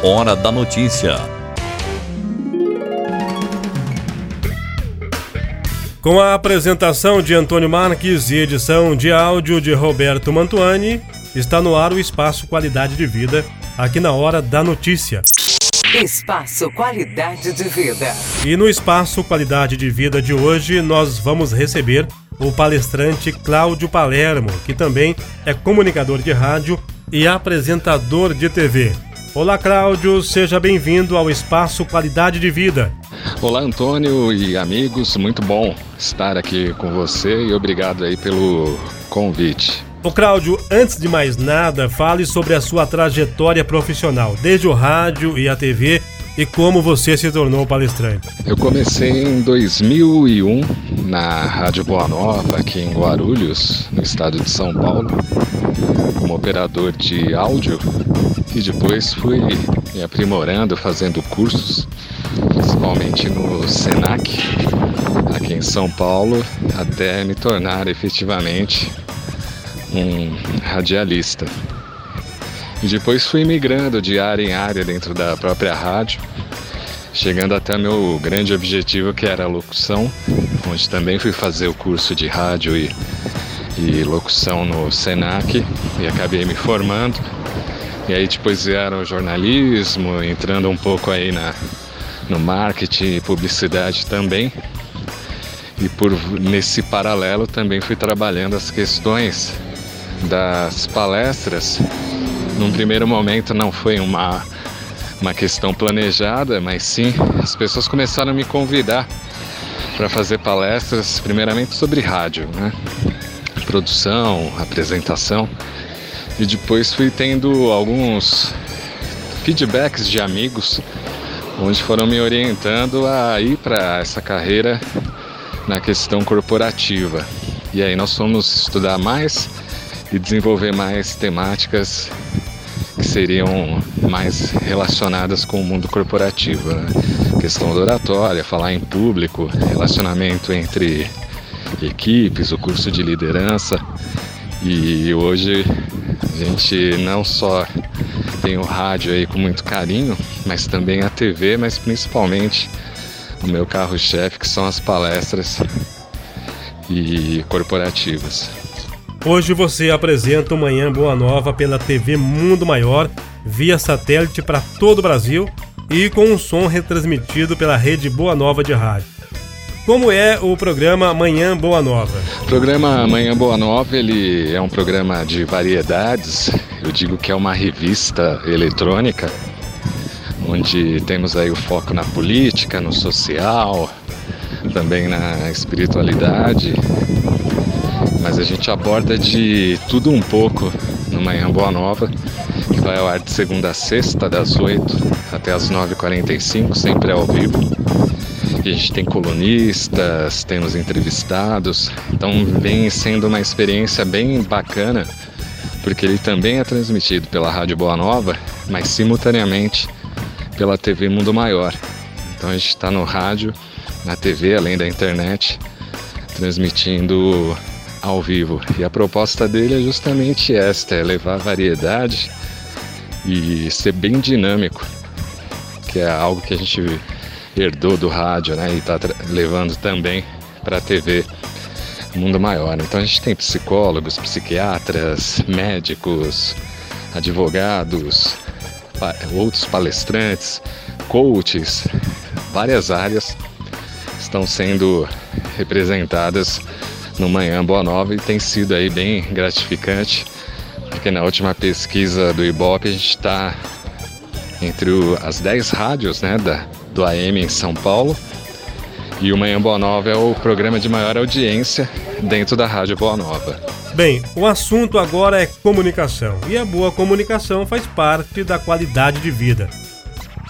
Hora da Notícia. Com a apresentação de Antônio Marques e edição de áudio de Roberto Mantuani, está no ar o Espaço Qualidade de Vida, aqui na Hora da Notícia. Espaço Qualidade de Vida. E no Espaço Qualidade de Vida de hoje, nós vamos receber o palestrante Cláudio Palermo, que também é comunicador de rádio e apresentador de TV. Olá, Cláudio, seja bem-vindo ao Espaço Qualidade de Vida. Olá, Antônio e amigos, muito bom estar aqui com você e obrigado aí pelo convite. Ô Cláudio, antes de mais nada, fale sobre a sua trajetória profissional, desde o rádio e a TV e como você se tornou palestrante. Eu comecei em 2001 na Rádio Boa Nova, aqui em Guarulhos, no estado de São Paulo, como operador de áudio e depois fui me aprimorando, fazendo cursos, principalmente no SENAC, aqui em São Paulo, até me tornar efetivamente um radialista. E depois fui migrando de área em área dentro da própria rádio, chegando até meu grande objetivo que era a locução, onde também fui fazer o curso de rádio e, e locução no Senac e acabei me formando. E aí depois vieram o jornalismo, entrando um pouco aí na, no marketing e publicidade também. E por nesse paralelo também fui trabalhando as questões das palestras num primeiro momento não foi uma, uma questão planejada, mas sim as pessoas começaram a me convidar para fazer palestras, primeiramente sobre rádio, né? produção, apresentação, e depois fui tendo alguns feedbacks de amigos onde foram me orientando a ir para essa carreira na questão corporativa. E aí nós fomos estudar mais e desenvolver mais temáticas seriam mais relacionadas com o mundo corporativo. Né? Questão da oratória, falar em público, relacionamento entre equipes, o curso de liderança. E hoje a gente não só tem o rádio aí com muito carinho, mas também a TV, mas principalmente o meu carro-chefe, que são as palestras e corporativas. Hoje você apresenta o Manhã Boa Nova pela TV Mundo Maior, via satélite para todo o Brasil e com um som retransmitido pela rede Boa Nova de rádio. Como é o programa Manhã Boa Nova? O programa Manhã Boa Nova ele é um programa de variedades. Eu digo que é uma revista eletrônica onde temos aí o foco na política, no social, também na espiritualidade mas a gente aborda de tudo um pouco no Manhã Boa Nova, que vai ao ar de segunda a sexta, das 8 até as 9h45, sempre ao vivo. A gente tem colunistas, temos entrevistados, então vem sendo uma experiência bem bacana, porque ele também é transmitido pela Rádio Boa Nova, mas simultaneamente pela TV Mundo Maior. Então a gente está no rádio, na TV, além da internet, transmitindo ao vivo. E a proposta dele é justamente esta, é levar variedade e ser bem dinâmico, que é algo que a gente herdou do rádio, né? E está levando também para a TV mundo maior. Então a gente tem psicólogos, psiquiatras, médicos, advogados, outros palestrantes, coaches, várias áreas estão sendo representadas no Manhã Boa Nova e tem sido aí bem gratificante, porque na última pesquisa do Ibope a gente está entre o, as 10 rádios né, da, do AM em São Paulo e o Manhã Boa Nova é o programa de maior audiência dentro da Rádio Boa Nova. Bem, o assunto agora é comunicação e a boa comunicação faz parte da qualidade de vida.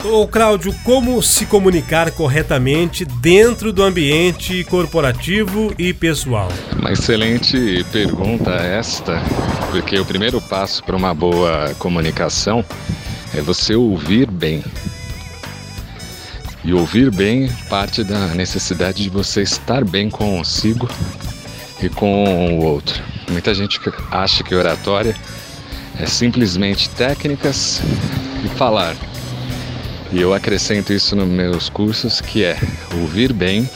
Ô Cláudio, como se comunicar corretamente dentro do ambiente corporativo e pessoal? Uma excelente pergunta esta, porque o primeiro passo para uma boa comunicação é você ouvir bem. E ouvir bem parte da necessidade de você estar bem consigo e com o outro. Muita gente acha que oratória é simplesmente técnicas e falar E eu acrescento isso nos meus cursos, que é ouvir bem,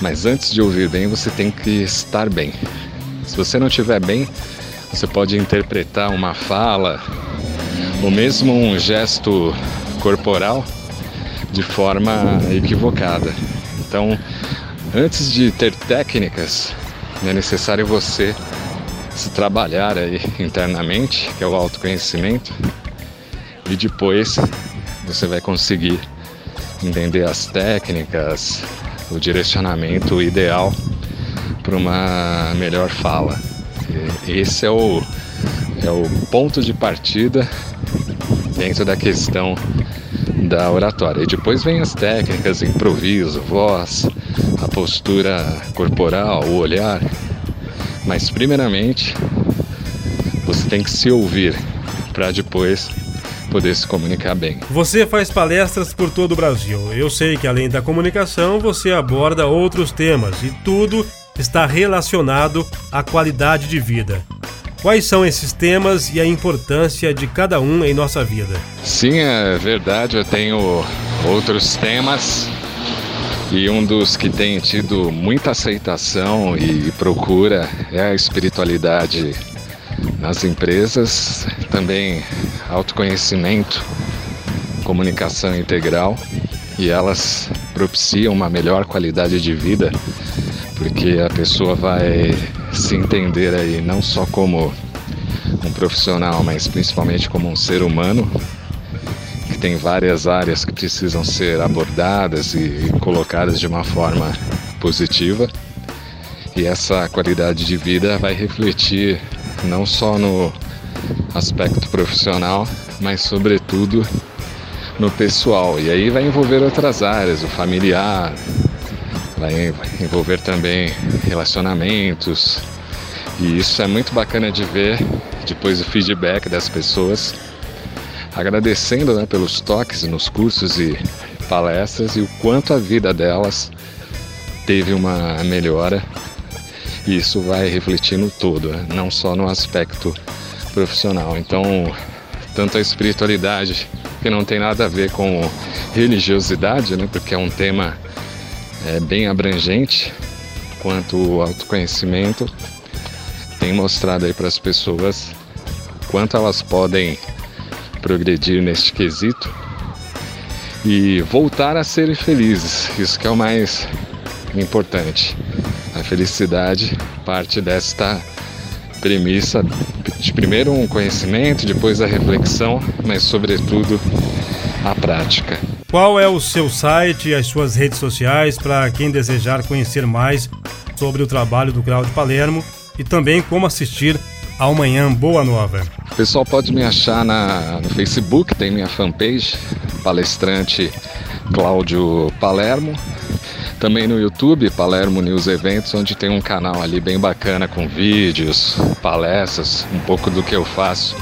mas antes de ouvir bem, você tem que estar bem. Se você não estiver bem, você pode interpretar uma fala ou mesmo um gesto corporal de forma equivocada. Então, antes de ter técnicas, é necessário você se trabalhar aí internamente, que é o autoconhecimento, e depois você vai conseguir entender as técnicas, o direcionamento ideal para uma melhor fala. Esse é o, é o ponto de partida dentro da questão da oratória. E depois vem as técnicas, improviso, voz, a postura corporal, o olhar. Mas primeiramente você tem que se ouvir para depois poder se comunicar bem. Você faz palestras por todo o Brasil. Eu sei que além da comunicação, você aborda outros temas e tudo está relacionado à qualidade de vida. Quais são esses temas e a importância de cada um em nossa vida? Sim, é verdade, eu tenho outros temas e um dos que tem tido muita aceitação e procura é a espiritualidade nas empresas, também autoconhecimento, comunicação integral e elas propiciam uma melhor qualidade de vida porque a pessoa vai se entender aí não só como um profissional, mas principalmente como um ser humano que tem várias áreas que precisam ser abordadas e colocadas de uma forma positiva. E essa qualidade de vida vai refletir não só no aspecto profissional, mas sobretudo no pessoal. E aí vai envolver outras áreas, o familiar, vai envolver também relacionamentos. E isso é muito bacana de ver depois o feedback das pessoas, agradecendo né, pelos toques nos cursos e palestras e o quanto a vida delas teve uma melhora. E isso vai refletir no todo, né? não só no aspecto profissional. Então, tanto a espiritualidade, que não tem nada a ver com religiosidade, né? porque é um tema é, bem abrangente quanto o autoconhecimento tem mostrado aí para as pessoas quanto elas podem progredir neste quesito e voltar a serem felizes. Isso que é o mais importante. A felicidade parte desta premissa de primeiro um conhecimento, depois a reflexão, mas sobretudo a prática. Qual é o seu site e as suas redes sociais para quem desejar conhecer mais sobre o trabalho do Cláudio Palermo e também como assistir ao Manhã Boa Nova? O pessoal pode me achar na, no Facebook, tem minha fanpage, palestrante Cláudio Palermo. Também no YouTube, Palermo News Eventos, onde tem um canal ali bem bacana com vídeos, palestras, um pouco do que eu faço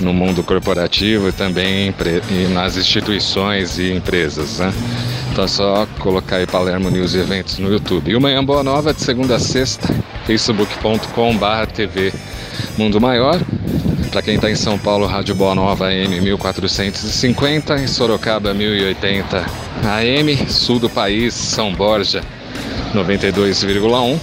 no mundo corporativo e também nas instituições e empresas. Né? Então é só colocar aí Palermo News Eventos no YouTube. E o Manhã Boa Nova de segunda a sexta, facebook.com.br TV Mundo Maior. Para quem está em São Paulo, Rádio Boa Nova AM 1450, em Sorocaba 1080 AM, sul do país, São Borja 92,1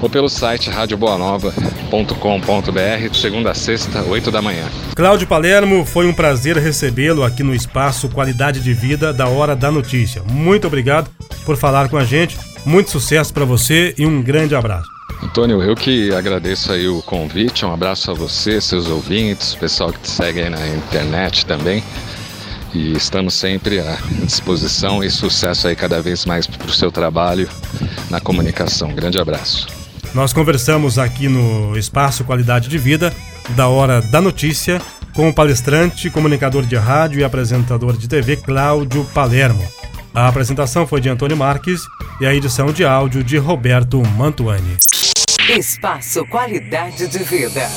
ou pelo site radioboanova.com.br segunda a sexta, 8 da manhã. Cláudio Palermo, foi um prazer recebê-lo aqui no espaço Qualidade de Vida da Hora da Notícia. Muito obrigado por falar com a gente. Muito sucesso para você e um grande abraço. Antônio, eu que agradeço aí o convite, um abraço a você, seus ouvintes, pessoal que te segue aí na internet também. E estamos sempre à disposição e sucesso aí cada vez mais para o seu trabalho na comunicação. Grande abraço. Nós conversamos aqui no Espaço Qualidade de Vida, da Hora da Notícia, com o palestrante, comunicador de rádio e apresentador de TV Cláudio Palermo. A apresentação foi de Antônio Marques e a edição de áudio de Roberto Mantuani. Espaço Qualidade de Vida.